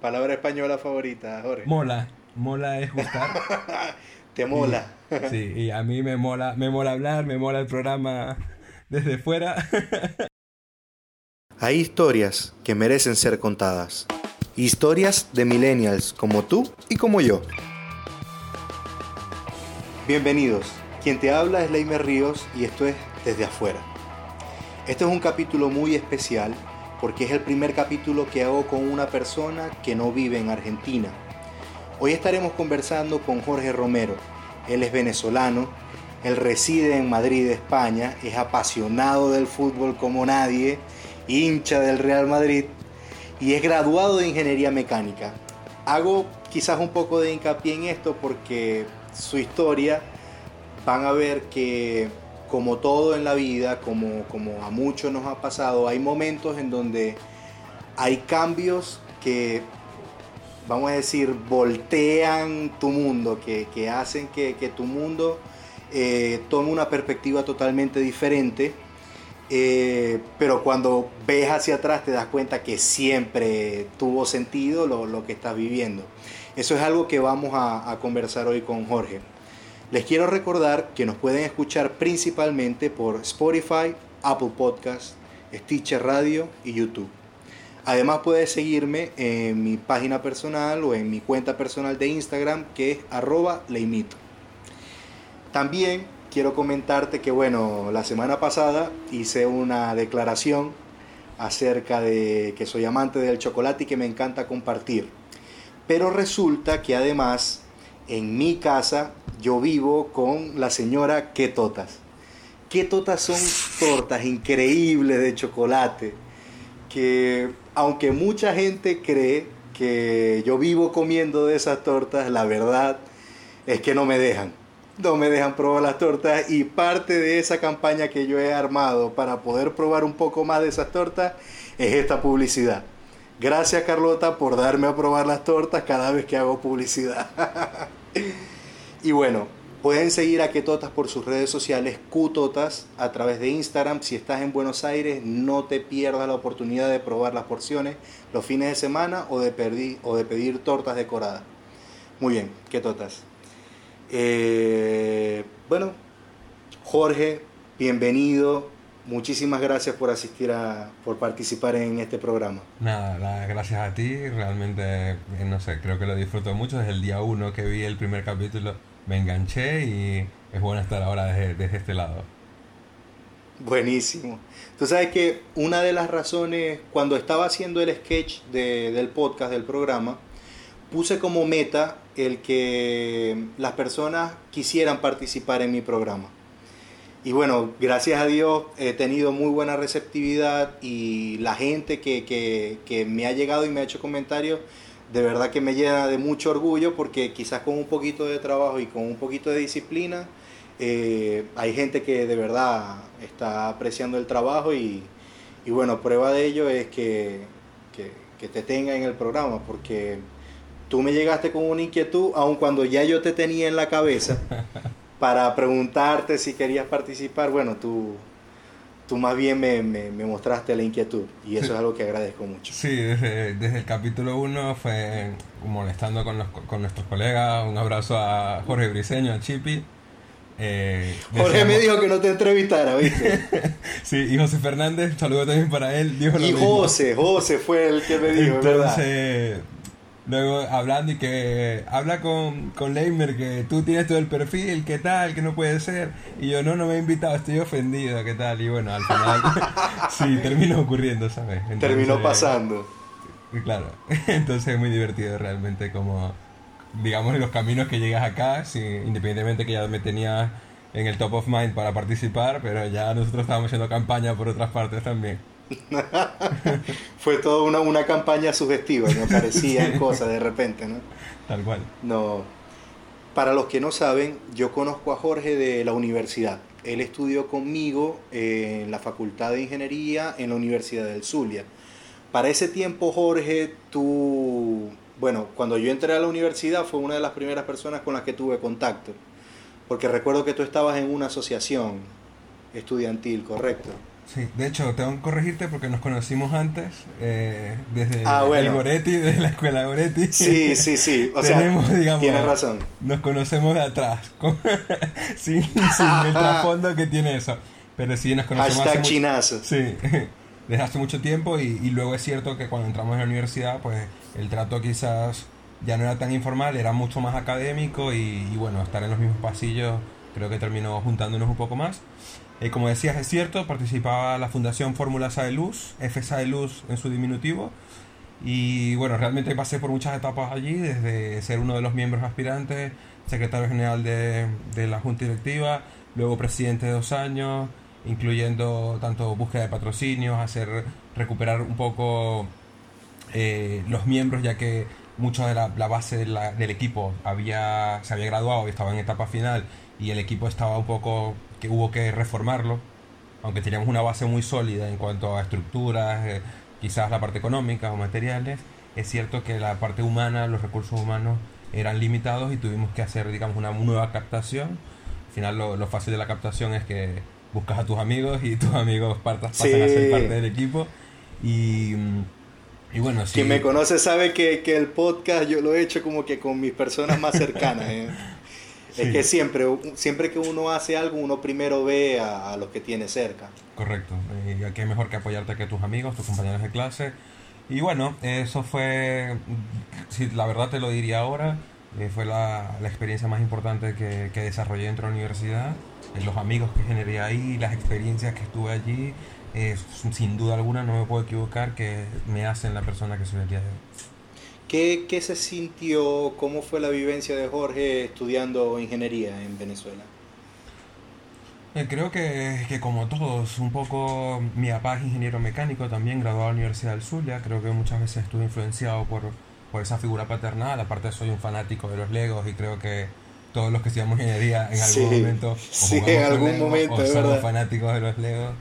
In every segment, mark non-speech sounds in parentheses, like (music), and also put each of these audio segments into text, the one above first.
Palabra española favorita, Jorge. Mola. Mola es gustar. (laughs) Te mola. sí, y a mí me mola, me mola hablar, me mola el programa desde fuera. (laughs) Hay historias que merecen ser contadas. Historias de millennials como tú y como yo. Bienvenidos. Quien te habla es Leimer Ríos y esto es Desde afuera. Este es un capítulo muy especial porque es el primer capítulo que hago con una persona que no vive en Argentina. Hoy estaremos conversando con Jorge Romero. Él es venezolano, él reside en Madrid, España, es apasionado del fútbol como nadie, hincha del Real Madrid y es graduado de ingeniería mecánica. Hago quizás un poco de hincapié en esto porque su historia van a ver que como todo en la vida, como, como a muchos nos ha pasado, hay momentos en donde hay cambios que, vamos a decir, voltean tu mundo, que, hacen que, tu mundo eh, tome una perspectiva totalmente diferente. Eh, pero cuando ves hacia atrás te das cuenta que siempre tuvo sentido lo, que estás viviendo. Eso es algo que vamos a conversar hoy con Jorge. Les quiero recordar que nos pueden escuchar principalmente por Spotify, Apple Podcast, Stitcher Radio y YouTube. Además puedes seguirme en mi página personal o en mi cuenta personal de Instagram que es arroba leimito. También quiero comentarte que bueno, la semana pasada hice una declaración acerca de que soy amante del chocolate y que me encanta compartir. Pero resulta que además en mi casa yo vivo con la señora Quetotas. Quetotas son tortas increíbles de chocolate que aunque mucha gente cree que yo vivo comiendo de esas tortas, la verdad es que no me dejan. No me dejan probar las tortas y parte de esa campaña que yo he armado para poder probar un poco más de esas tortas es esta publicidad. Gracias Carlota por darme a probar las tortas cada vez que hago publicidad. (laughs) (laughs) Y bueno, pueden seguir a Quetotas por sus redes sociales, Qtotas, a través de Instagram. Si estás en Buenos Aires, no te pierdas la oportunidad de probar las porciones los fines de semana o de, pedir, o de pedir tortas decoradas. Muy bien, Quetotas. Eh, bueno, Jorge, bienvenido. Muchísimas gracias por asistir a, por participar en este programa. Nada, gracias a ti. Realmente, no sé, creo que lo disfruto mucho. Desde el día uno que vi el primer capítulo me enganché y es bueno estar ahora desde, este lado. Buenísimo. Tú sabes que una de las razones, cuando estaba haciendo el sketch del podcast, del programa, puse como meta el que las personas quisieran participar en mi programa. Y bueno, gracias a Dios he tenido muy buena receptividad y la gente que, que me ha llegado y me ha hecho comentarios de verdad que me llena de mucho orgullo porque quizás con un poquito de trabajo y con un poquito de disciplina, eh, hay gente que de verdad está apreciando el trabajo y, bueno, prueba de ello es que, que, te tenga en el programa porque tú me llegaste con una inquietud, aun cuando ya yo te tenía en la cabeza, (laughs) para preguntarte si querías participar, bueno, tú tú más bien me, me, mostraste la inquietud y eso es algo que agradezco mucho. Sí, desde, desde el capítulo 1 fue molestando con, los, con nuestros colegas. Un abrazo a Jorge Briseño, a Chipi. Eh, Jorge me dijo que no te entrevistara, ¿viste? (laughs) sí, y José Fernández, saludo también para él. Dijo y José, José fue el que me dijo, Entonces, Luego hablando y que habla con, con Leimer que tú tienes todo el perfil, ¿qué tal? Que no puede ser. Y yo no, no me he invitado, estoy ofendido, ¿qué tal? Y bueno, al final (laughs) sí, terminó ocurriendo, ¿sabes? terminó pasando. Claro, (laughs) entonces es muy divertido realmente como, digamos, los caminos que llegas acá, sí, independientemente que ya me tenía en el top of mind para participar, pero ya nosotros estábamos haciendo campaña por otras partes también. (laughs) Fue toda una, una campaña sugestiva, me parecían (laughs) cosas de repente, ¿no? Tal cual. No. Para los que no saben, yo conozco a Jorge de la universidad. Él estudió conmigo en la Facultad de Ingeniería en la Universidad del Zulia. Para ese tiempo, Jorge, tú, bueno, cuando yo entré a la universidad fue una de las primeras personas con las que tuve contacto, porque recuerdo que tú estabas en una asociación estudiantil, ¿correcto? Sí, de hecho, tengo que corregirte porque nos conocimos antes, eh, desde Ah, bueno. el Goretti, desde la escuela Goretti. Sí, sí, sí. O sea, (laughs) Tenemos, digamos, tienes razón. Nos conocemos de atrás, con- (laughs) sin, sin el trasfondo que tiene eso. Pero sí, nos conocemos hace Hashtag mucho- chinazo. Sí, (laughs) desde hace mucho tiempo y, y luego es cierto que cuando entramos en la universidad, pues el trato quizás ya no era tan informal, era mucho más académico y, y bueno, estar en los mismos pasillos creo que terminó juntándonos un poco más. Eh, como decías, es cierto, participaba la Fundación Fórmula de Luz, FSA de Luz en su diminutivo. Y bueno, realmente pasé por muchas etapas allí, desde ser uno de los miembros aspirantes, secretario general de, de la Junta Directiva, luego presidente de dos años, incluyendo tanto búsqueda de patrocinios, hacer recuperar un poco eh, los miembros, ya que mucho de la, base del equipo había, se había graduado y estaba en etapa final y el equipo estaba un poco que hubo que reformarlo, aunque teníamos una base muy sólida en cuanto a estructuras, eh, quizás la parte económica o materiales, es cierto que la parte humana, los recursos humanos eran limitados y tuvimos que hacer, digamos, una nueva captación. Al final lo, lo fácil de la captación es que buscas a tus amigos y tus amigos partas, pasan a Sí. ser parte del equipo. Y, y bueno, sí. Quien me conoce sabe que, que el podcast yo lo he hecho como que con mis personas más cercanas. ¿eh? (laughs) Sí. Es que siempre, siempre que uno hace algo, uno primero ve a, a los que tiene cerca. Correcto. Y aquí mejor que apoyarte que tus amigos, tus compañeros de clase. Y bueno, eso fue, si la verdad te lo diría ahora, eh, fue la, la experiencia más importante que, que desarrollé dentro de la universidad. Eh, los amigos que generé ahí, las experiencias que estuve allí, eh, sin duda alguna no me puedo equivocar que me hacen la persona que soy el día de hoy. ¿Qué, ¿Qué se sintió? ¿Cómo fue la vivencia de Jorge estudiando ingeniería en Venezuela? Eh, Creo que, que como todos, un poco mi papá es ingeniero mecánico también, graduado de la Universidad del Zulia, creo que muchas veces estuve influenciado por, por esa figura paternal, aparte soy un fanático de los Legos y creo que todos los que estudiamos ingeniería en algún Sí, momento o sí, en algún Legos momento, o somos verdad. fanáticos de los Legos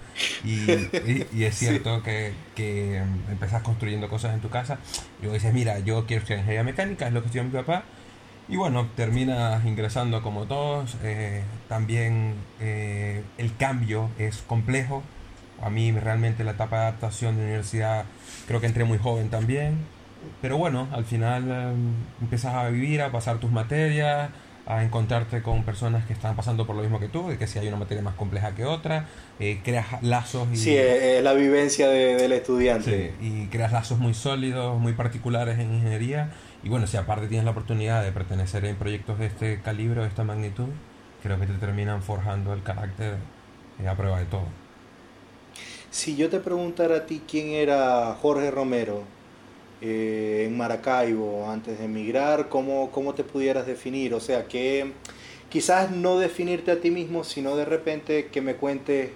y, y- y es (laughs) cierto que, que mm, empezás construyendo cosas en tu casa y luego dices, mira, yo quiero estudiar ingeniería mecánica, es lo que estudia mi papá y bueno, terminas ingresando como todos. eh, también eh, el cambio es complejo. A mí realmente la etapa de adaptación de universidad creo que entré muy joven también. Pero bueno, al final eh, empiezas a vivir, a pasar tus materias, a encontrarte con personas que están pasando por lo mismo que tú, de que si hay una materia más compleja que otra, eh, creas lazos y, Sí, es la vivencia de- del estudiante. Sí, y creas lazos muy sólidos, muy particulares en ingeniería. Y bueno, si aparte tienes la oportunidad de pertenecer en proyectos de este calibre de esta magnitud, creo que te terminan forjando el carácter eh, a prueba de todo. Si yo te preguntara a ti quién era Jorge Romero eh, en Maracaibo antes de emigrar, ¿cómo, ¿cómo te pudieras definir? O sea, que quizás no definirte a ti mismo, sino de repente que me cuentes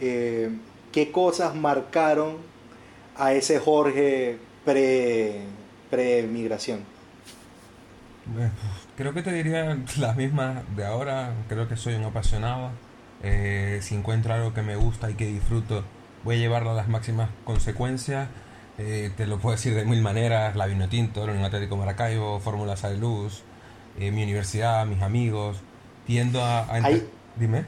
eh, qué cosas marcaron a ese Jorge pre, pre-migración. Eh, Creo que te diría las mismas de ahora. Creo que soy un apasionado. Eh, si encuentro algo que me gusta y que disfruto, voy a llevarlo a las máximas consecuencias. Eh, te lo puedo decir de mil maneras. La Vinotinto, la Unión Atlético Maracaibo, Fórmula de Luz, eh, mi universidad, mis amigos. Tiendo a... Ahí- Dime.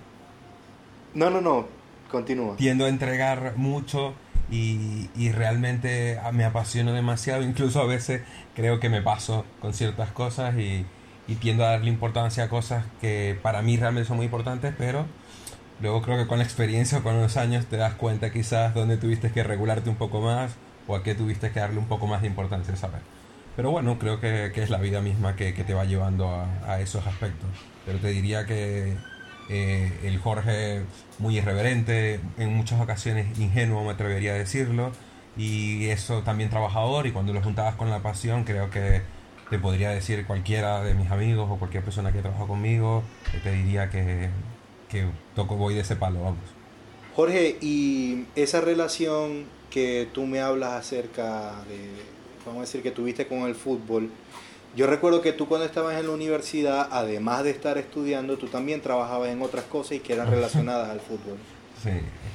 No, no, no, continúa. Tiendo a entregar mucho y, y realmente me apasiono demasiado. Incluso a veces creo que me paso con ciertas cosas y, y tiendo a darle importancia a cosas que para mí realmente son muy importantes, pero luego creo que con la experiencia o con los años te das cuenta quizás dónde tuviste que regularte un poco más o a qué tuviste que darle un poco más de importancia, ¿sabes? Pero bueno, creo que, que es la vida misma que, que te va llevando a, a esos aspectos. Pero te diría que eh, el Jorge muy irreverente, en muchas ocasiones ingenuo me atrevería a decirlo, y eso también trabajador, y cuando lo juntabas con la pasión, creo que te podría decir cualquiera de mis amigos o cualquier persona que trabaja conmigo, te diría que, que toco voy de ese palo, vamos. Jorge, y esa relación que tú me hablas acerca de, vamos a decir, que tuviste con el fútbol, yo recuerdo que tú cuando estabas en la universidad, además de estar estudiando, tú también trabajabas en otras cosas y que eran relacionadas al fútbol. Sí,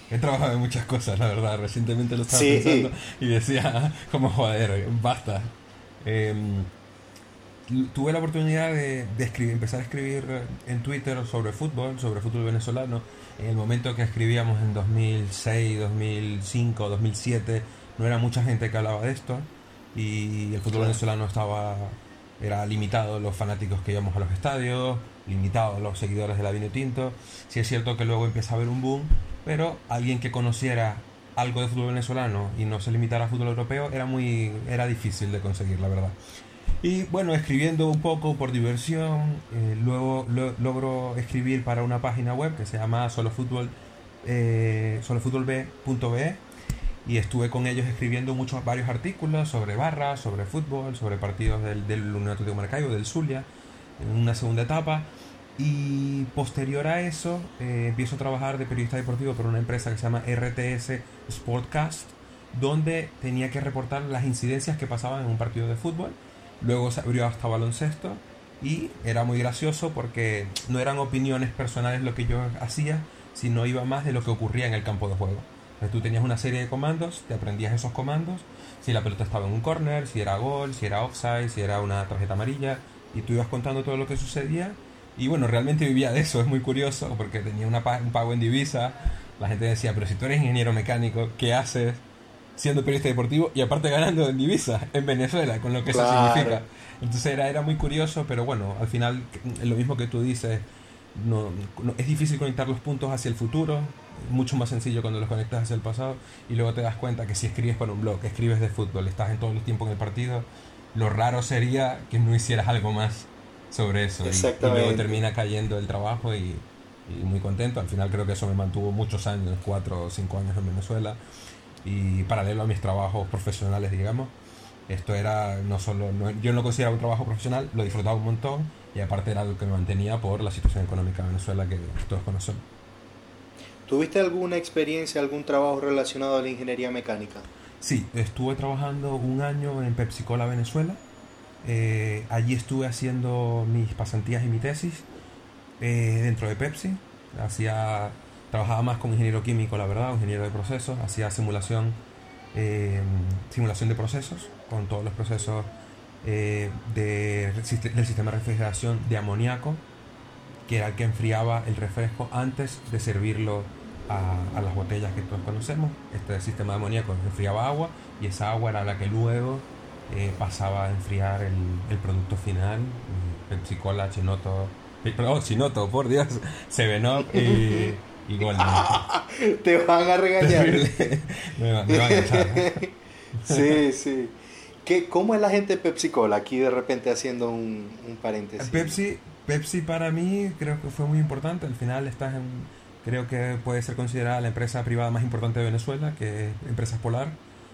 he trabajado en muchas cosas, la verdad. Recientemente lo estaba Sí. pensando y decía, (laughs) como joder, basta. Em, tuve la oportunidad de, de escribir, empezar a escribir en Twitter sobre fútbol, sobre fútbol venezolano. En el momento que escribíamos en 2006, 2005, 2007, no era mucha gente que hablaba de esto y el fútbol venezolano estaba era limitado los fanáticos que íbamos a los estadios, limitado los seguidores de la Vino Tinto. Sí es cierto que luego empieza a haber un boom, pero alguien que conociera algo de fútbol venezolano y no se limitara al fútbol europeo era muy era difícil de conseguir, la verdad. Y bueno, escribiendo un poco por diversión, eh, luego logro escribir para una página web que se llama solofutbol, eh, y estuve con ellos escribiendo muchos varios artículos sobre barras, sobre fútbol, sobre partidos del, del Unión de Maracaibo, del Zulia, en una segunda etapa. Y posterior a eso, eh, empiezo a trabajar de periodista deportivo por una empresa que se llama RTS Sportcast, donde tenía que reportar las incidencias que pasaban en un partido de fútbol. Luego se abrió hasta baloncesto y era muy gracioso porque no eran opiniones personales lo que yo hacía, sino iba más de lo que ocurría en el campo de juego tú tenías una serie de comandos, te aprendías esos comandos, si la pelota estaba en un corner, si era gol, si era offside, si era una tarjeta amarilla, y tú ibas contando todo lo que sucedía. Y bueno, realmente vivía de eso, es muy curioso, porque tenía una, un pago en divisa. La gente decía, pero si tú eres ingeniero mecánico, ¿qué haces siendo periodista deportivo y aparte ganando en divisa en Venezuela, con lo que eso significa? Entonces era, era muy curioso, pero bueno, al final, lo mismo que tú dices, no, es difícil conectar los puntos hacia el futuro, mucho más sencillo cuando los conectas hacia el pasado y luego te das cuenta que si escribes para un blog, escribes de fútbol, estás en todo el tiempo en el partido, lo raro sería que no hicieras algo más sobre eso. Y, luego termina cayendo el trabajo y, muy contento. Al final creo que eso me mantuvo muchos años, cuatro o cinco años en Venezuela y paralelo a mis trabajos profesionales, digamos. Esto era no solo, yo no lo consideraba un trabajo profesional, lo disfrutaba un montón y aparte era algo que me mantenía por la situación económica de Venezuela que todos conocemos. ¿Tuviste alguna experiencia, algún trabajo relacionado a la ingeniería mecánica? Sí, estuve trabajando un año en Pepsi Cola Venezuela. Eh, allí estuve haciendo mis pasantías y mi tesis eh, dentro de Pepsi. Hacía, trabajaba más con ingeniero químico, la verdad, ingeniero de procesos. Hacía simulación, eh, simulación de procesos con todos los procesos de, del sistema de refrigeración de amoníaco que era el que enfriaba el refresco antes de servirlo a, las botellas que todos conocemos. Este sistema de amoníaco enfriaba agua y esa agua era la que luego eh, pasaba a enfriar el, producto final, Pepsi Cola, Chinoto, eh, perdón, Chinoto, por Dios, (laughs) Seven Up y, Golden. (laughs) Te van a regañar. me, van, a echar. (laughs) sí, sí. ¿Qué, ¿Cómo es la gente de Pepsi Cola? Aquí de repente haciendo un, un paréntesis. Pepsi Pepsi para mí creo que fue muy importante. Al final estás en, creo que puede ser considerada la empresa privada más importante de Venezuela, que es Empresas Polar,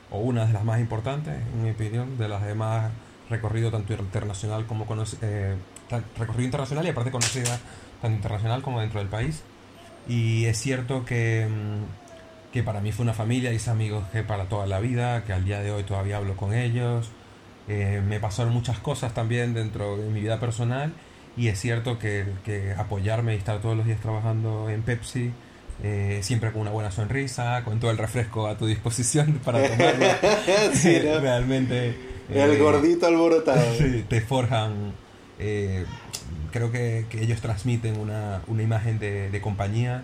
o una de las más importantes, en mi opinión, de las demás recorrido tanto internacional como eh, recorrido internacional y aparte conocida tanto internacional como dentro del país. Y es cierto que, mm, que para mí fue una familia y amigos que para toda la vida, que al día de hoy todavía hablo con ellos. Eh, me pasaron muchas cosas también dentro de mi vida personal y es cierto que, que, apoyarme y estar todos los días trabajando en Pepsi, eh, siempre con una buena sonrisa, con todo el refresco a tu disposición (laughs) para tomarlo, (laughs) realmente... el eh, gordito alborotado. te forjan... Eh, creo que, que, ellos transmiten una, una imagen de, de compañía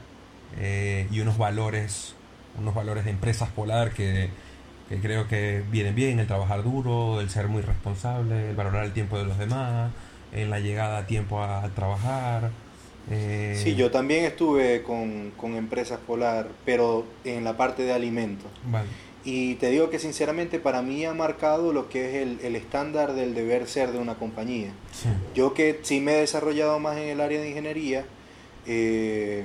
y unos valores, unos valores de empresas polar que, que creo que vienen bien, el trabajar duro, el ser muy responsable, el valorar el tiempo de los demás, en la llegada a tiempo a, trabajar. Eh... Sí, yo también estuve con, con, Empresas Polar, pero en la parte de alimentos. Y te digo que sinceramente para mí ha marcado lo que es el, el estándar del deber ser de una compañía. Yo que sí me he desarrollado más en el área de ingeniería, eh,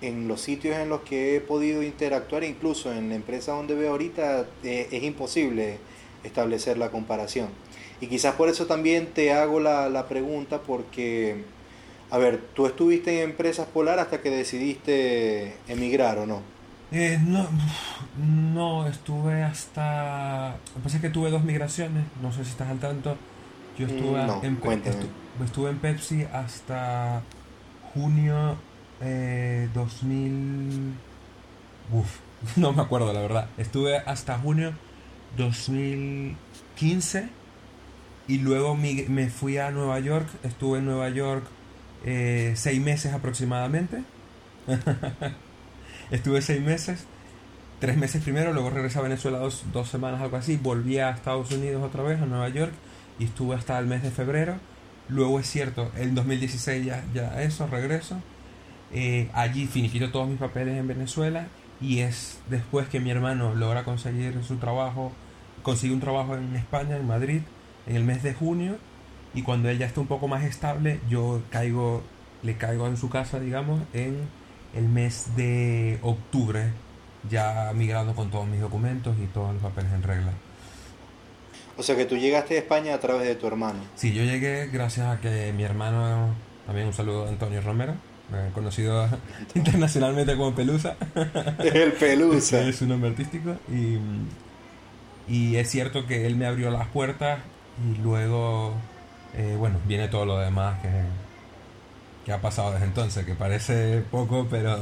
en los sitios en los que he podido interactuar, incluso en la empresa donde veo ahorita, eh, es imposible establecer la comparación. Y quizás por eso también te hago la, la pregunta, porque, a ver, tú estuviste en Empresas Polar hasta que decidiste emigrar, ¿o no? Eh, no, no, estuve hasta... Pensé que tuve dos migraciones, no sé si estás al tanto. Yo estuve, mm, en, estuve en Pepsi hasta junio eh, 2000... Uf, (laughs) no me acuerdo la verdad. Estuve hasta junio 2015 Y luego me fui a Nueva York, estuve en Nueva York eh, seis meses aproximadamente. (laughs) estuve seis meses, tres meses primero, luego regresé a Venezuela dos, dos semanas, algo así, volví a Estados Unidos otra vez, a Nueva York, y estuve hasta el mes de febrero. Luego es cierto, en 2016 ya, ya eso, regreso. Eh, allí finiquito todos mis papeles en Venezuela y es después que mi hermano logra conseguir su trabajo, consigue un trabajo en España, en Madrid, en el mes de junio y cuando él ya está un poco más estable, yo caigo, le caigo en su casa, digamos, en el mes de octubre, ya migrando con todos mis documentos y todos los papeles en regla. O sea que tú llegaste a España a través de tu hermano. Sí, yo llegué gracias a que mi hermano, también un saludo a Antonio Romero, conocido (laughs) internacionalmente como Pelusa. El Pelusa. (laughs) es un nombre artístico. Y, y es cierto que él me abrió las puertas y luego, eh, bueno, viene todo lo demás que, que ha pasado desde entonces, que parece poco, pero,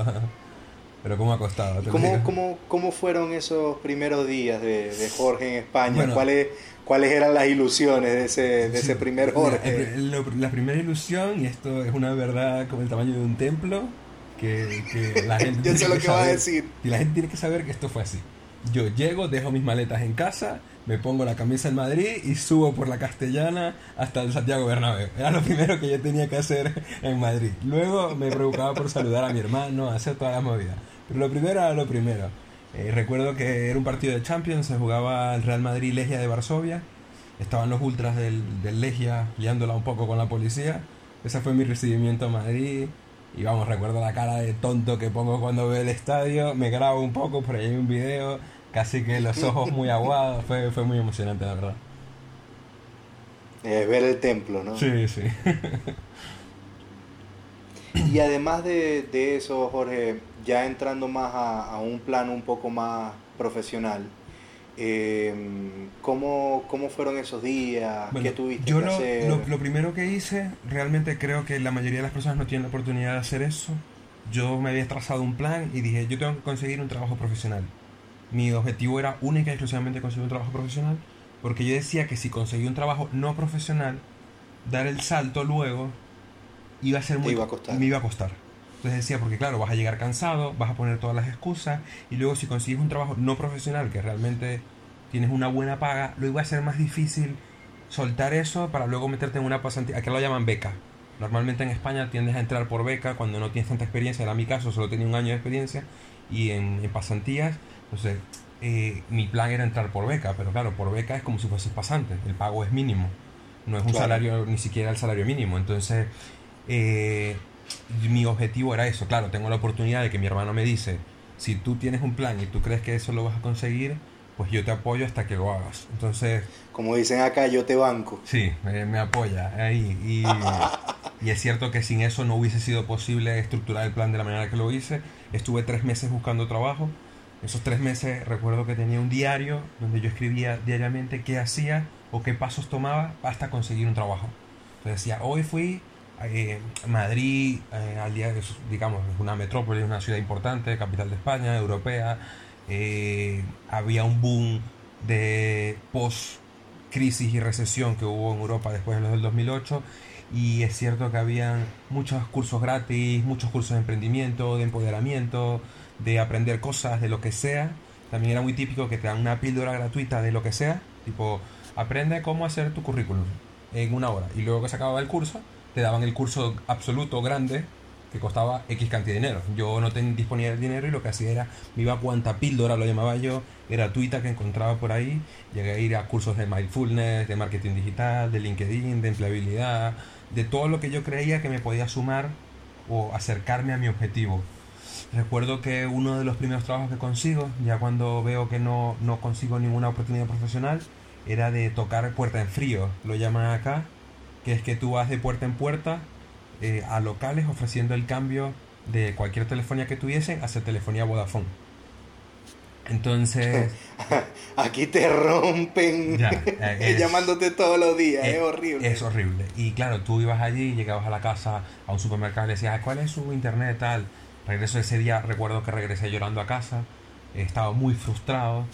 (laughs) pero cómo ha costado. ¿Cómo, cómo, cómo, fueron esos primeros días de, Jorge en España? ¿Cuáles, ¿Cuáles eran las ilusiones de ese, de ese primer Jorge? La, primera ilusión, y esto es una verdad como el tamaño de un templo, que, que la (laughs) gente... Yo sé lo que, va a decir. Y la gente tiene que saber que esto fue así. Yo llego, dejo mis maletas en casa, me pongo la camisa en Madrid y subo por la Castellana hasta el Santiago Bernabéu. Era lo primero que yo tenía que hacer en Madrid. Luego me preocupaba por saludar a mi hermano, hacer toda la movida. Pero lo primero era lo primero. Eh, recuerdo que era un partido de Champions, se jugaba el Real Madrid Legia de Varsovia. Estaban los ultras del, del Legia liándola un poco con la policía. Ese fue mi recibimiento a Madrid. Y vamos, recuerdo la cara de tonto que pongo cuando veo el estadio. Me grabo un poco, por ahí hay un video casi que los ojos muy aguados, fue, fue muy emocionante la verdad. Eh, ver el templo, ¿no? Sí, sí. y además de, eso, Jorge, ya entrando más a, un plano un poco más profesional, em, ¿cómo, fueron esos días? ¿Qué tuviste yo que lo, hacer? Lo, lo, primero que hice, realmente creo que la mayoría de las personas no tienen la oportunidad de hacer eso. Yo me había trazado un plan y dije, yo tengo que conseguir un trabajo profesional. Mi objetivo era única y exclusivamente conseguir un trabajo profesional, porque yo decía que si conseguía un trabajo no profesional, dar el salto luego iba a ser muy... Me iba a costar. Entonces decía, porque claro, vas a llegar cansado, vas a poner todas las excusas, y luego si consigues un trabajo no profesional, que realmente tienes una buena paga, lo iba a ser más difícil soltar eso para luego meterte en una pasantía, aquí lo llaman beca. Normalmente en España tiendes a entrar por beca cuando no tienes tanta experiencia, era mi caso, solo tenía un año de experiencia, y en, en pasantías entonces, eh, mi plan era entrar por beca, pero claro, por beca es como si fuese pasante, el pago es mínimo, no es un salario, ni siquiera el salario mínimo. Entonces, eh, mi objetivo era eso, claro, tengo la oportunidad de que mi hermano me dice, si tú tienes un plan y tú crees que eso lo vas a conseguir, pues yo te apoyo hasta que lo hagas. Entonces... Como dicen acá, yo te banco. Sí, me apoya ahí. Y, (laughs) y, es cierto que sin eso no hubiese sido posible estructurar el plan de la manera que lo hice. Estuve tres meses buscando trabajo esos tres meses recuerdo que tenía un diario donde yo escribía diariamente qué hacía o qué pasos tomaba hasta conseguir un trabajo. Entonces decía, hoy fui eh, Madrid, eh, al día, digamos, una metrópoli, una ciudad importante, capital de España, europea. Eh, había un boom de post crisis y recesión que hubo en Europa después de los del 2008 y es cierto que habían muchos cursos gratis, muchos cursos de emprendimiento, de empoderamiento, de aprender cosas, de lo que sea. También era muy típico que te dan una píldora gratuita de lo que sea, tipo, aprende cómo hacer tu currículum en una hora. Y luego que se acababa el curso, te daban el curso absoluto grande que costaba X cantidad de dinero. Yo no tenía disponible el dinero y lo que hacía era, me iba a cuanta píldora, lo llamaba yo, gratuita que encontraba por ahí. Llegué a ir a cursos de mindfulness, de marketing digital, de LinkedIn, de empleabilidad, de todo lo que yo creía que me podía sumar o acercarme a mi objetivo. Recuerdo que uno de los primeros trabajos que consigo, ya cuando veo que no, no consigo ninguna oportunidad profesional, era de tocar puerta en frío, lo llaman acá, que es que tú vas de puerta en puerta eh, a locales ofreciendo el cambio de cualquier telefonía que tuviesen a hacer telefonía Vodafone. Entonces. (laughs) Aquí te rompen (laughs) llamándote todos los días, es, horrible. Es horrible. Y claro, tú ibas allí, llegabas a la casa, a un supermercado y decías, ¿cuál es su internet tal? Regreso ese día, recuerdo que regresé llorando a casa, estaba muy frustrado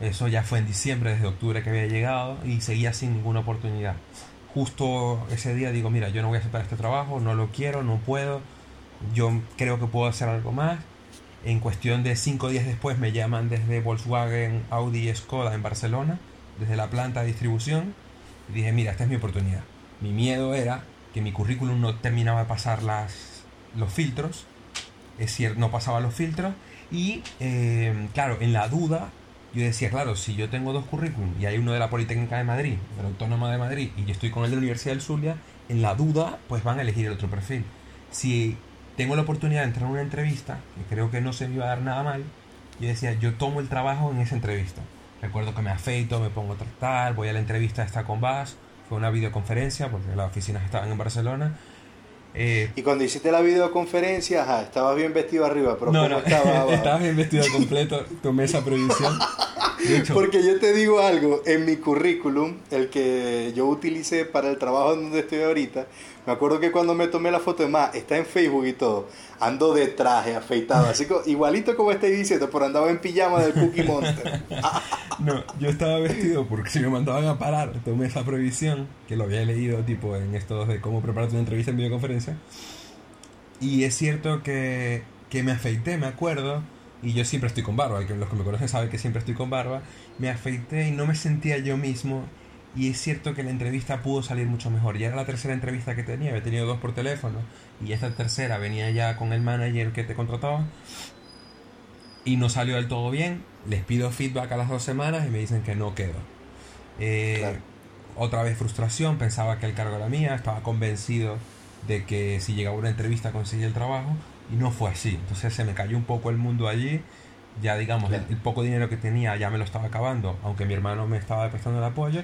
Eso ya fue en diciembre, desde octubre que había llegado y seguía sin ninguna oportunidad. Justo ese día digo, mira, yo no voy a aceptar este trabajo, no lo quiero, no puedo, yo creo que puedo hacer algo más. En cuestión de cinco días después me llaman desde Volkswagen, Audi y Skoda en Barcelona, desde la planta de distribución. Y dije, mira, esta es mi oportunidad. Mi miedo era que mi currículum no terminaba de pasar las, los filtros. Es no pasaba los filtros. Y eh, claro, en la duda, yo decía, claro, si yo tengo dos currículum y hay uno de la Politécnica de Madrid, de Autónoma de Madrid, y yo estoy con el de la Universidad del Zulia, en la duda, pues van a elegir el otro perfil. Si tengo la oportunidad de entrar a una entrevista, que creo que no se me iba a dar nada mal, yo decía, yo tomo el trabajo en esa entrevista. Recuerdo que me afeito, me pongo a tratar, voy a la entrevista esta con Bas, fue una videoconferencia porque las oficinas estaban en Barcelona. Eh, y cuando hiciste la videoconferencia, ajá, estabas bien vestido arriba, pero no, no, (laughs) estaba estabas bien vestido completo, tomé esa previsión. Porque yo te digo algo, en mi currículum, el que yo utilicé para el trabajo donde estoy ahorita, me acuerdo que cuando me tomé la foto de más, está en Facebook y todo, ando de traje, afeitado, así como, igualito como estoy diciendo, pero andaba en pijama del Cookie Monster. (laughs) no, yo estaba vestido porque si me mandaban a parar, tomé esa previsión, que lo había leído tipo en estos de cómo prepararte una entrevista en videoconferencia. Y es cierto que, que me afeité, me acuerdo, y yo siempre estoy con barba, los que me conocen saben que siempre estoy con barba, me afeité y no me sentía yo mismo y es cierto que la entrevista pudo salir mucho mejor. Ya era la tercera entrevista que tenía, había tenido dos por teléfono y esta tercera venía ya con el manager que te contrataba y no salió del todo bien. Les pido feedback a las dos semanas y me dicen que no quedó. Eh, otra vez frustración, pensaba que el cargo era mía, estaba convencido de que si llegaba una entrevista conseguía el trabajo y no fue así. Entonces se me cayó un poco el mundo allí. Ya digamos, el, poco dinero que tenía ya me lo estaba acabando, aunque mi hermano me estaba prestando el apoyo.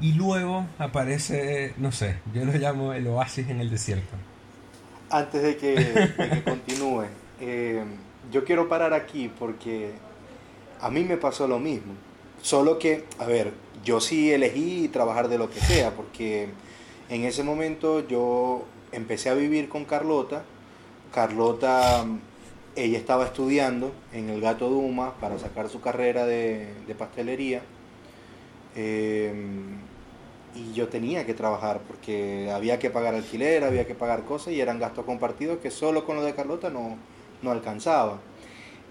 Y luego aparece, no sé, yo lo llamo el oasis en el desierto. Antes de que, continúe, eh, yo quiero parar aquí porque a mí me pasó lo mismo. Solo que, a ver, yo sí elegí trabajar de lo que sea, porque en ese momento yo empecé a vivir con Carlota. Carlota, ella estaba estudiando en el Gato Duma para sacar su carrera de, de pastelería. Eh, y yo tenía que trabajar porque había que pagar alquiler, había que pagar cosas y eran gastos compartidos que solo con lo de Carlota no, no alcanzaba.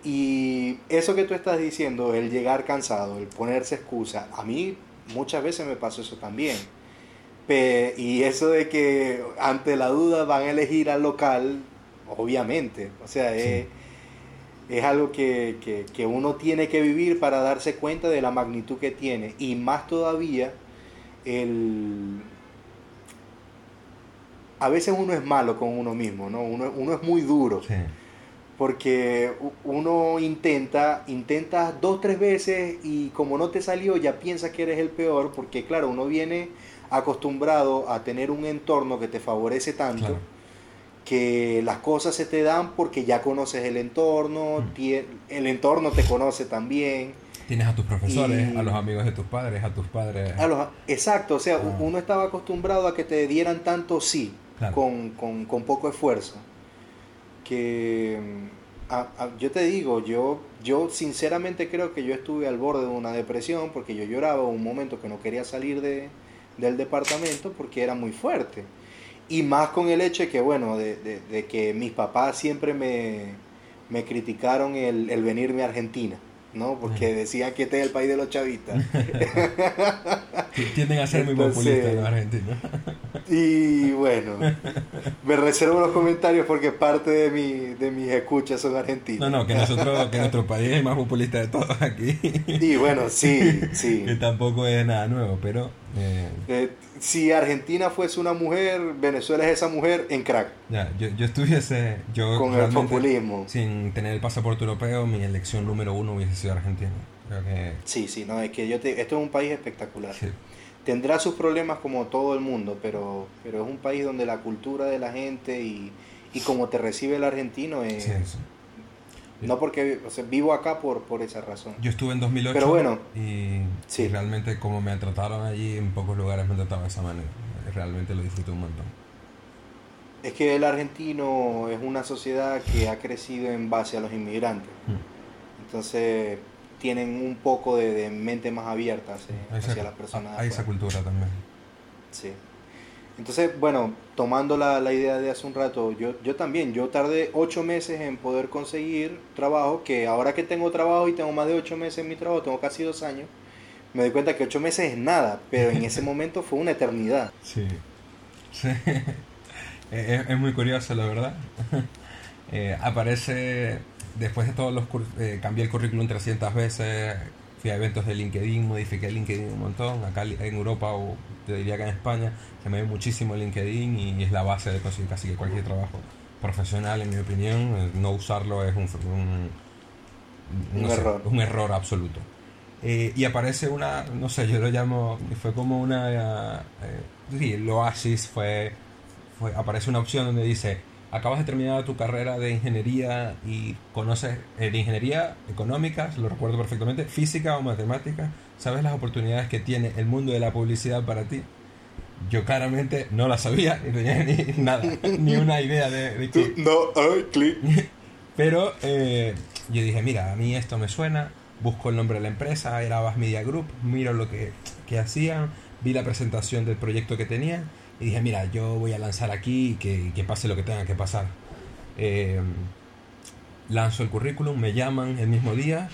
Y eso que tú estás diciendo, el llegar cansado, el ponerse excusa, a mí muchas veces me pasó eso también. y eso de que ante la duda van a elegir al local, obviamente, o sea, es, es, algo que, que, que uno tiene que vivir para darse cuenta de la magnitud que tiene. Y más todavía el... A veces uno es malo con uno mismo, ¿no? Uno, uno es muy duro. Porque uno intenta, intenta dos, tres veces y como no te salió ya piensas que eres el peor porque claro, uno viene acostumbrado a tener un entorno que te favorece tanto que las cosas se te dan porque ya conoces el entorno, mm. el entorno te conoce también Tienes a tus profesores, a los amigos de tus padres, a tus padres. A los, exacto, o sea, ah. uno estaba acostumbrado a que te dieran tanto sí, con, poco esfuerzo. Que yo te digo, yo, yo sinceramente creo que yo estuve al borde de una depresión porque yo lloraba un momento que no quería salir de, del departamento porque era muy fuerte. Y más con el hecho de que, bueno, de, que mis papás siempre me, me criticaron el, el venirme a Argentina. ¿no? Porque decían que este es el país de los chavistas. (laughs) Tienden a ser muy populistas los argentinos. y bueno, me reservo los comentarios porque parte de, mi, de mis escuchas son argentinos. No, no, que nosotros, que nuestro país es el más populista de todos aquí. y bueno, sí, sí. (laughs) que tampoco es nada nuevo, pero... Eh, eh, si Argentina fuese una mujer, Venezuela es esa mujer en crack. Ya, yo, yo estuviese. Yo Con el populismo. Sin tener el pasaporte europeo, mi elección número uno hubiese sido Argentina. Sí, sí, no, es que yo te, esto es un país espectacular. Tendrá sus problemas como todo el mundo, pero, pero es un país donde la cultura de la gente y, y como te recibe el argentino es. No porque vivo acá por, por esa razón. Yo estuve en 2008 Pero bueno, y, realmente como me trataron allí, en pocos lugares me trataban de esa manera. Realmente lo disfruté un montón. Es que el argentino es una sociedad que ha crecido en base a los inmigrantes. Mm. Entonces tienen un poco de, mente más abierta hacia, las personas. Hay esa cultura también. Sí. Entonces, bueno, tomando la, la, idea de hace un rato, yo, yo también, yo tardé ocho meses en poder conseguir trabajo, que ahora que tengo trabajo y tengo más de ocho meses en mi trabajo, tengo casi dos años, me doy cuenta que ocho meses es nada, pero en ese (laughs) momento fue una eternidad. Sí, sí. (laughs) es, muy curioso, la verdad. (laughs) Eh, aparece, después de todos los eh, cambié el currículum 300 veces, fui a eventos de LinkedIn, modifiqué LinkedIn un montón, acá en Europa o te diría que en España se me ve muchísimo LinkedIn y es la base de conseguir casi que cualquier trabajo profesional, en mi opinión. No usarlo es un, un, error. un error absoluto. Eh, y aparece una, no sé, yo lo llamo, fue como una, eh, sí, el oasis fue, fue, aparece una opción donde dice, acabas de terminar tu carrera de ingeniería y conoces eh, de ingeniería económica, lo recuerdo perfectamente, física o matemática, ¿sabes las oportunidades que tiene el mundo de la publicidad para ti? Yo claramente no la sabía, ni tenía ni (laughs) nada, ni una idea de, de No, ay, clic. (laughs) Pero eh, yo dije, mira, a mí esto me suena, busco el nombre de la empresa, era Bass Media Group, miro lo que, que hacían, vi la presentación del proyecto que tenían y dije, mira, yo voy a lanzar aquí y que, que pase lo que tenga que pasar. Eh, lanzo el currículum, me llaman el mismo día,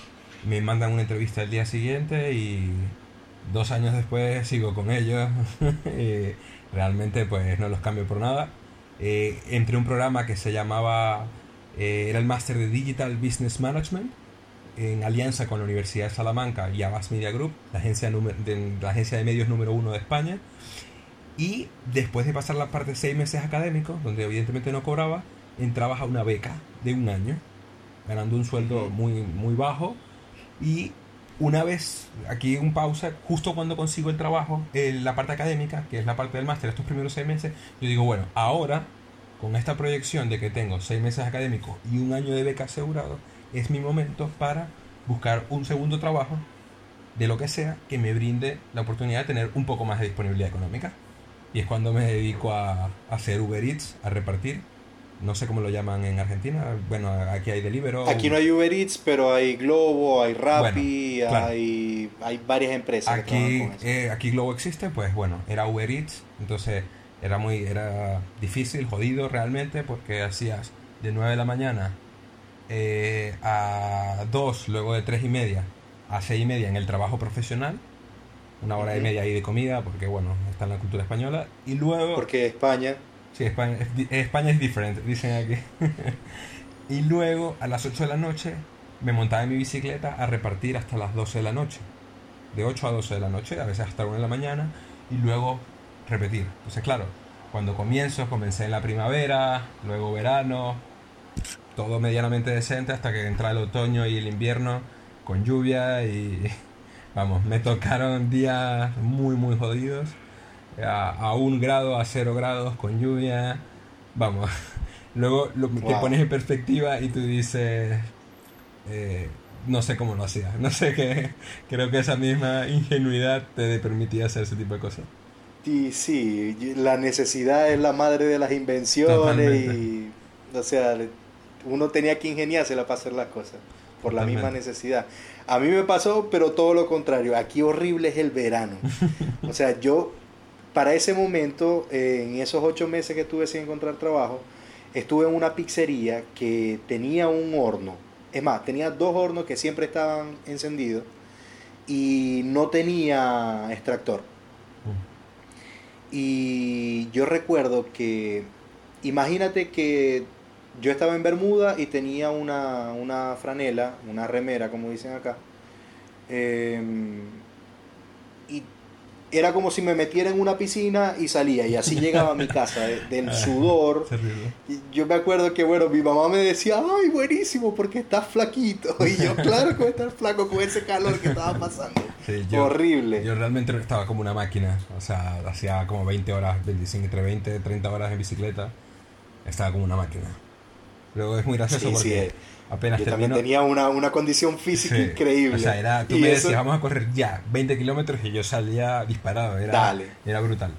me mandan una entrevista el día siguiente y dos años después sigo con ellos. (laughs) realmente pues no los cambio por nada. Eh, entré un programa que se llamaba, eh, era el máster de Digital Business Management en alianza con la Universidad de Salamanca y Abbas Media Group, la agencia de, la agencia de medios número uno de España. Y después de pasar la parte de seis meses académicos, donde evidentemente no cobraba, entrabas a una beca de un año, ganando un sueldo muy, muy bajo. Y una vez, aquí un pausa, justo cuando consigo el trabajo, la parte académica, que es la parte del máster, estos primeros seis meses, yo digo, bueno, ahora, con esta proyección de que tengo seis meses académicos y un año de beca asegurado, es mi momento para buscar un segundo trabajo de lo que sea que me brinde la oportunidad de tener un poco más de disponibilidad económica. Y es cuando me dedico a, hacer Uber Eats, a repartir. No sé cómo lo llaman en Argentina. Bueno, aquí hay Deliveroo. Aquí no hay Uber Eats, pero hay Globo, hay Rappi, hay, hay varias empresas. Aquí, eh, aquí Globo existe, pues bueno, era Uber Eats. Entonces era muy era difícil, jodido realmente, porque hacías de 9 de la mañana eh, a 2, luego de 3 y media a 6 y media en el trabajo profesional, una hora y media ahí de comida, porque bueno, está en la cultura española, y luego... Porque España... Sí, España, España es diferente, dicen aquí. (laughs) y luego a las 8 de la noche me montaba en mi bicicleta a repartir hasta las 12 de la noche. De 8 a 12 de la noche, a veces hasta 1 de la mañana, y luego repetir. Entonces, claro, cuando comienzo, comencé en la primavera, luego verano, todo medianamente decente hasta que entra el otoño y el invierno con lluvia y vamos, me tocaron días muy muy jodidos a, un grado, a cero grados con lluvia, vamos, (laughs) luego lo, te pones en perspectiva y tú dices, eh, no sé cómo lo hacía, (laughs) no sé qué, creo que esa misma ingenuidad te permitía hacer ese tipo de cosas. Y sí, la necesidad es la madre de las invenciones y, o sea, uno tenía que ingeniársela para hacer las cosas, por la misma necesidad. A mí me pasó, pero todo lo contrario. Aquí horrible es el verano. (laughs) o sea, yo, para ese momento, en esos ocho meses que estuve sin encontrar trabajo, estuve en una pizzería que tenía un horno. Es más, tenía dos hornos que siempre estaban encendidos y no tenía extractor. Mm. Y yo recuerdo que, imagínate que yo estaba en Bermuda y tenía una, una franela, una remera, como dicen acá. Em, y era como si me metiera en una piscina y salía, y así llegaba a mi casa, del ah, sudor. Y yo me acuerdo que, bueno, mi mamá me decía, ay, buenísimo, porque estás flaquito. (laughs) Y yo, claro que estar flaco con ese calor que estaba pasando. Horrible. Yo realmente estaba como una máquina, o sea, hacía como 20 horas, 25, entre 20 30 horas en bicicleta. Estaba como una máquina. Luego es muy gracioso porque apenas yo también tenía una, una condición física increíble. O sea, era, tú me decías, vamos a correr ya 20 kilómetros y yo salía disparado. Era, era brutal.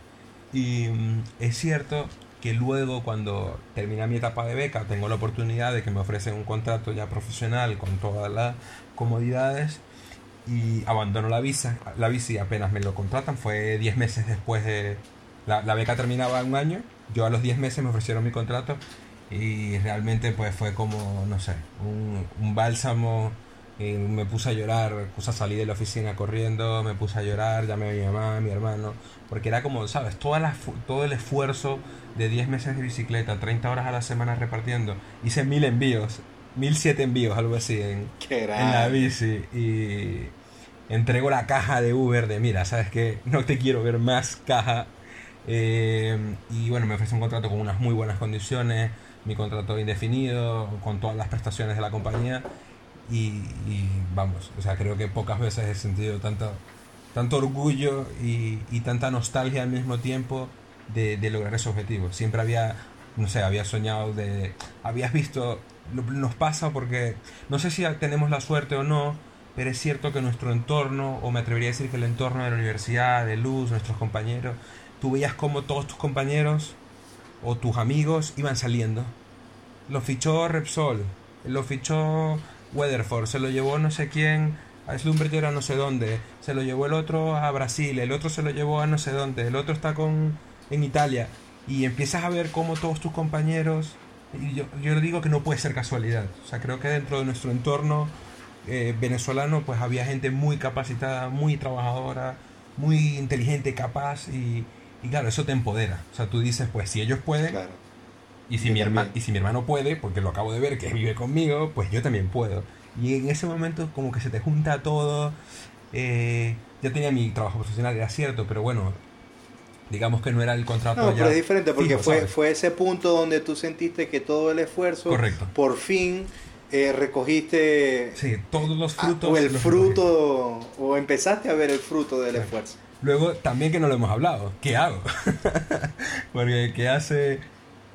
Y mm, es cierto que luego cuando termina mi etapa de beca tengo la oportunidad de que me ofrecen un contrato ya profesional con todas las comodidades y abandono la visa, la bici apenas me lo contratan, fue 10 meses después de... La, la beca terminaba un año, yo a los 10 meses me ofrecieron mi contrato y realmente pues fue como, no sé, un, un bálsamo. Y me puse a llorar, puse a salir de la oficina corriendo, me puse a llorar, llamé a mi mamá, a mi hermano, porque era como, ¿sabes? Toda la, todo el esfuerzo de 10 meses de bicicleta, 30 horas a la semana repartiendo, hice mil envíos, mil siete envíos, algo así, en, en la bici. Y entrego la caja de Uber de, mira, ¿sabes qué? No te quiero ver más caja. Eh, y bueno, me ofrece un contrato con unas muy buenas condiciones mi contrato indefinido, con todas las prestaciones de la compañía. Y, vamos, o sea, creo que pocas veces he sentido tanto, tanto orgullo y, y tanta nostalgia al mismo tiempo de, de, lograr ese objetivo. Siempre había, no sé, había soñado de... Habías visto, nos pasa porque no sé si tenemos la suerte o no, pero es cierto que nuestro entorno, o me atrevería a decir que el entorno de la universidad, de Luz, nuestros compañeros, tú veías como todos tus compañeros o tus amigos iban saliendo. Lo fichó Repsol, lo fichó Weatherford, se lo llevó no sé quién a Slumberger a no sé dónde, se lo llevó el otro a Brasil, el otro se lo llevó a no sé dónde, el otro está con en Italia y empiezas a ver cómo todos tus compañeros y yo, yo digo que no puede ser casualidad, o sea, creo que dentro de nuestro entorno eh, venezolano pues había gente muy capacitada, muy trabajadora, muy inteligente, capaz y, y claro, eso te empodera. O sea, tú dices, pues si ellos pueden, y, si mi hermano, y si mi hermano puede, porque lo acabo de ver que vive conmigo, pues yo también puedo. Y en ese momento como que se te junta todo. Eh, ya tenía mi trabajo profesional, era cierto, pero bueno, digamos que no era el contrato. No, pero es diferente porque fue, fue ese punto donde tú sentiste que todo el esfuerzo, Correcto. por fin eh, recogiste sí, todos los frutos. o el fruto, o empezaste a ver el fruto del esfuerzo. Luego, también que no lo hemos hablado, ¿qué hago? (laughs) Porque ¿qué hace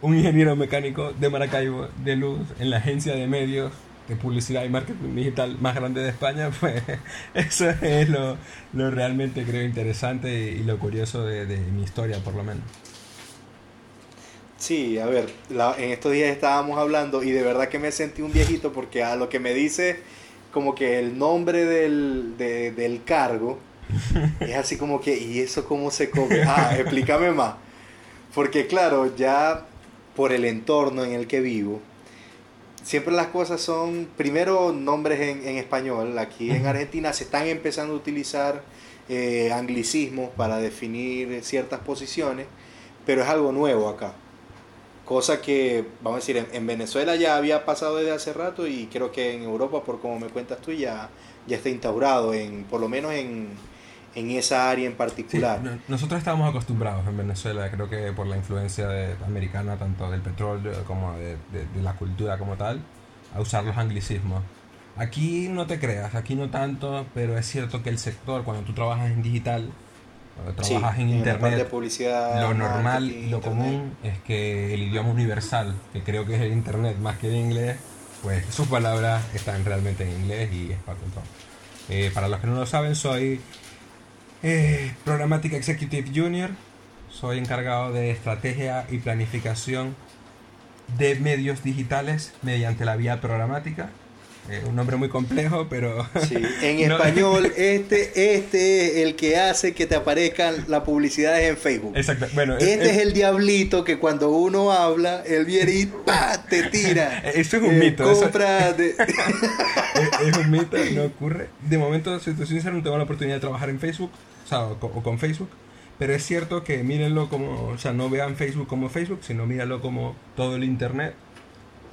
un ingeniero mecánico de Maracaibo de luz en la agencia de medios de publicidad y marketing digital más grande de España? (laughs) Pues eso es lo, lo realmente creo interesante y, lo curioso de, mi historia, por lo menos. Sí, a ver, en estos días estábamos hablando y de verdad que me sentí un viejito porque a lo que me dice como que el nombre del, de, del cargo (laughs) es así como que, ¿y eso cómo se come? Ah, (laughs) explícame más. Porque claro, ya por el entorno en el que vivo, siempre las cosas son, primero, nombres en, en español. Aquí en Argentina se están empezando a utilizar eh, anglicismos para definir ciertas posiciones, pero es algo nuevo acá. Cosa que, vamos a decir, en, en, Venezuela ya había pasado desde hace rato y creo que en Europa, por como me cuentas tú, ya, ya está instaurado, en, por lo menos en, en esa área en particular. Sí, nosotros estábamos acostumbrados en Venezuela, creo que por la influencia de, americana, tanto del petróleo como de, de, de, la cultura como tal, a usar los anglicismos. Aquí no te creas, aquí no tanto, pero es cierto que el sector, cuando tú trabajas en digital, cuando trabajas sí, en internet, de publicidad, lo normal y lo internet. común es que el idioma universal, que creo que es el internet más que el inglés, pues sus palabras están realmente en inglés y es para todo. Eh, para los que no lo saben, soy eh, Programmatic Executive Junior. Soy encargado de estrategia y planificación de medios digitales mediante la vía programática. Eh, un nombre muy complejo, pero... Sí, en (laughs) no. español, este, este es el que hace que te aparezcan las publicidades en Facebook. Exacto. Bueno, este es, es, el diablito que cuando uno habla, él viene y ¡pa! te tira. (laughs) Eso es un eh, mito. Compra eso... de... (laughs) es, es, un mito, no ocurre. De momento, si estoy sincero, no tengo la oportunidad de trabajar en Facebook, o sea, o con, o con Facebook. Pero es cierto que mírenlo como, o sea, no vean Facebook como Facebook, sino míralo como todo el Internet.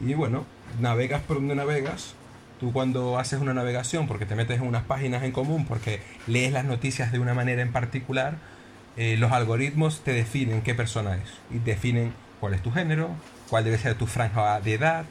Y bueno, navegas por donde navegas, Tú cuando haces una navegación, porque te metes en unas páginas en común, porque lees las noticias de una manera en particular, eh, los algoritmos te definen qué persona es. Y definen cuál es tu género, cuál debe ser tu franja de edad,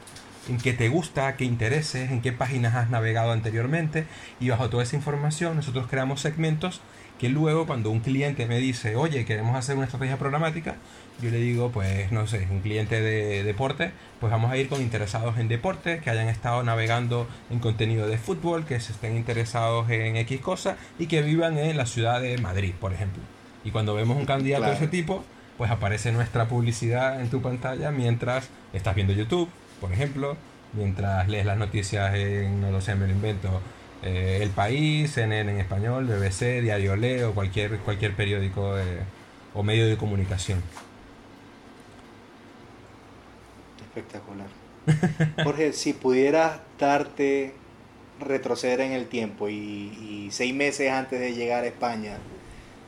en qué te gusta, qué intereses, en qué páginas has navegado anteriormente. Y bajo toda esa información nosotros creamos segmentos que luego cuando un cliente me dice, oye, queremos hacer una estrategia programática, yo le digo, pues no sé, un cliente de deporte, pues vamos a ir con interesados en deporte, que hayan estado navegando en contenido de fútbol, que se estén interesados en X cosas y que vivan en la ciudad de Madrid, por ejemplo. Y cuando vemos un candidato claro. de ese tipo, pues aparece nuestra publicidad en tu pantalla mientras estás viendo YouTube, por ejemplo, mientras lees las noticias en, no lo sé, me lo invento, eh, El País, CNN en español, BBC, Diario Leo, cualquier, cualquier periódico eh, o medio de comunicación. Espectacular. (laughs) Jorge, si pudieras darte retroceder en el tiempo y, y, seis meses antes de llegar a España,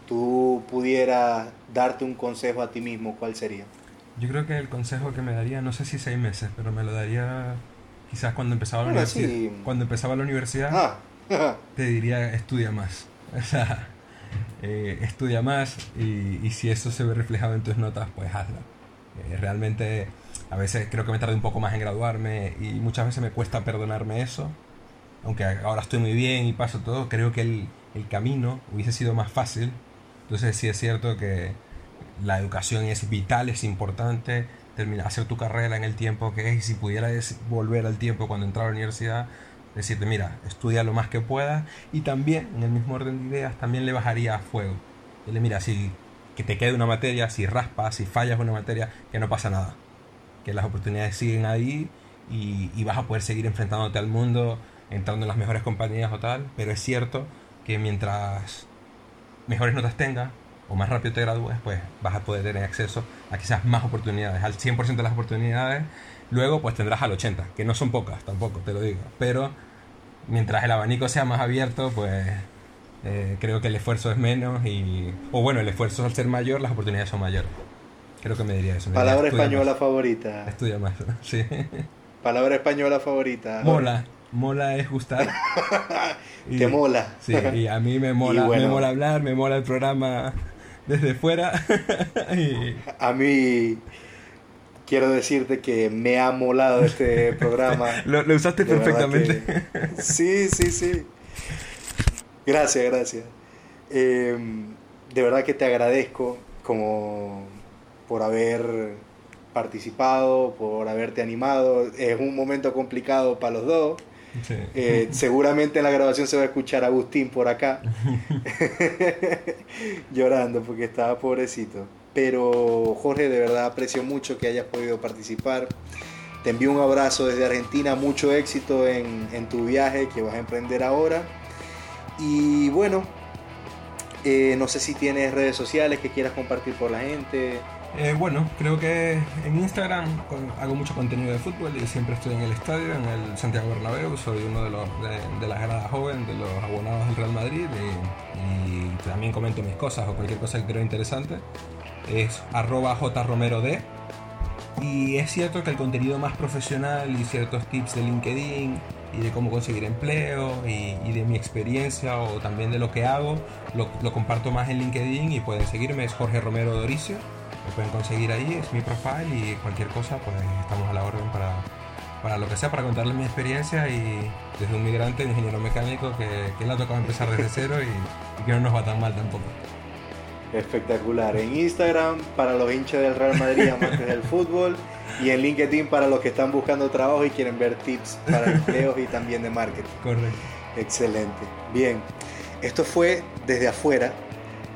tú pudieras darte un consejo a ti mismo, ¿cuál sería? Yo creo que el consejo que me daría, no sé si seis meses, pero me lo daría quizás cuando empezaba la universidad. Cuando empezaba la universidad, ah. te diría estudia más. (laughs) O sea, eh, estudia más y, y, si eso se ve reflejado en tus notas, pues hazlo. Eh, realmente a veces creo que me tardé un poco más en graduarme y muchas veces me cuesta perdonarme eso. Aunque ahora estoy muy bien y paso todo, creo que el, el camino hubiese sido más fácil. Entonces sí es cierto que la educación es vital, es importante, terminar, hacer tu carrera en el tiempo que es, y si pudieras volver al tiempo cuando entraba a la universidad, decirte, mira, estudia lo más que puedas, y también, en el mismo orden de ideas, también le bajaría a fuego. Dile, mira, si que te quede una materia, si raspas, si fallas una materia, que no pasa nada. Que las oportunidades siguen ahí y, y vas a poder seguir enfrentándote al mundo, entrando en las mejores compañías o tal, pero es cierto que mientras mejores notas tengas, o más rápido te gradúes, pues vas a poder tener acceso a quizás más oportunidades, al 100% de las oportunidades. Luego, pues tendrás al 80%, que no son pocas tampoco, te lo digo. Pero mientras el abanico sea más abierto, pues eh, creo que el esfuerzo es menos y... O bueno, el esfuerzo al ser mayor, las oportunidades son mayores. Creo que me diría eso. Palabra española favorita. Estudia más, sí. (laughs) Palabra española favorita. Mola. Mola es gustar. (laughs) Te mola. Sí, y a mí me (laughs) mola, me mola hablar, me mola el programa desde fuera. (laughs) A mí quiero decirte que me ha molado este (laughs) programa. lo, usaste perfectamente. Sí, sí, sí. Gracias, gracias. Em, de verdad que te agradezco como por haber participado, por haberte animado. Es un momento complicado para los dos. Eh, (laughs) seguramente en la grabación se va a escuchar a Agustín por acá (laughs) llorando porque estaba pobrecito. Pero Jorge, de verdad aprecio mucho que hayas podido participar. Te envío un abrazo desde Argentina, mucho éxito en, en tu viaje que vas a emprender ahora. Y bueno, eh, no sé si tienes redes sociales que quieras compartir por la gente. Eh, bueno, creo que en Instagram hago mucho contenido de fútbol y siempre estoy en el estadio, en el Santiago Bernabéu. Soy uno de, los, de, la grada joven, de los abonados del Real Madrid y, también comento mis cosas o cualquier cosa que creo interesante. Es arroba jromerod. Y es cierto que el contenido más profesional y ciertos tips de LinkedIn y de cómo conseguir empleo y, de mi experiencia o también de lo que hago lo, lo comparto más en LinkedIn y pueden seguirme, es Jorge Romero Doricio me pueden conseguir ahí, es mi profile y cualquier cosa, pues estamos a la orden para, para lo que sea, para contarles mi experiencia y desde un migrante, un ingeniero mecánico que, que le ha tocado empezar desde cero y, que no nos va tan mal tampoco. Espectacular. En Instagram para los hinchas del Real Madrid, amantes del fútbol. Y en LinkedIn para los que están buscando trabajo y quieren ver tips para empleos y también de marketing. Correcto. Excelente. Bien. Esto fue desde afuera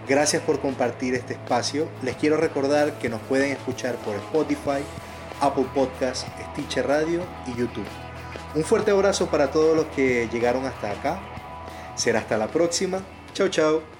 Gracias por compartir este espacio. Les quiero recordar que nos pueden escuchar por Spotify, Apple Podcast, Stitcher Radio y YouTube. Un fuerte abrazo para todos los que llegaron hasta acá. Será hasta la próxima. Chao, chao.